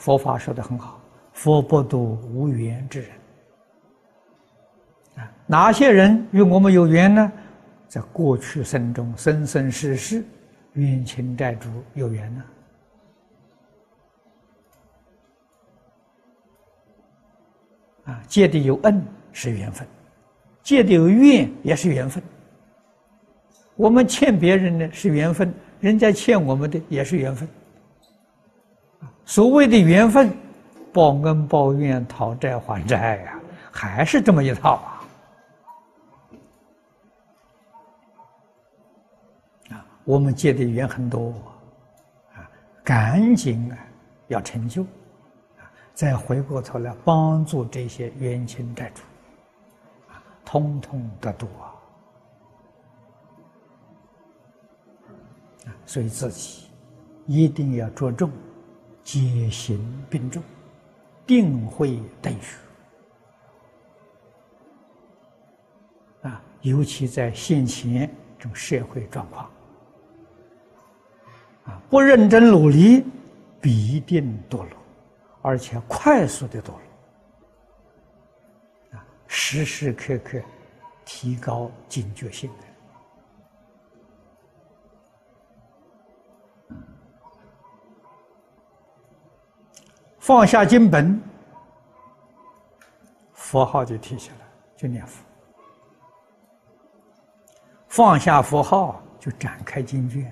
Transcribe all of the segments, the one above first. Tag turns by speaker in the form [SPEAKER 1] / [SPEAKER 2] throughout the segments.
[SPEAKER 1] 佛法说的很好，佛不度无缘之人。啊，哪些人与我们有缘呢？在过去生中，生生世世，冤亲债主有缘呢。啊，借的有恩是缘分，借的有怨也是缘分。我们欠别人的是缘分，人家欠我们的也是缘分。所谓的缘分，报恩报怨、讨债还债呀，还是这么一套啊！啊，我们结的缘很多，啊，赶紧啊要成就，啊，再回过头来帮助这些冤亲债主，通通得度啊！所以自己一定要着重戒行并重，定慧等学啊！尤其在现前这种社会状况啊，不认真努力，必定堕落，而且快速的堕落啊！时时刻刻提高警觉性放下经本，佛号就提起来，就念佛；放下佛号，就展开经卷。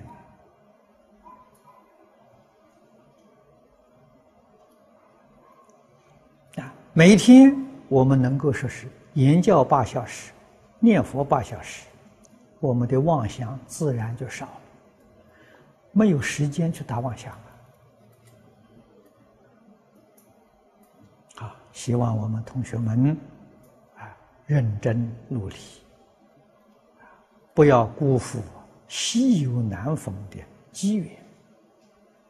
[SPEAKER 1] 啊，每天我们能够说是言教八小时，念佛八小时，我们的妄想自然就少了，没有时间去打妄想了。希望我们同学们啊认真努力，不要辜负稀有难逢的机缘。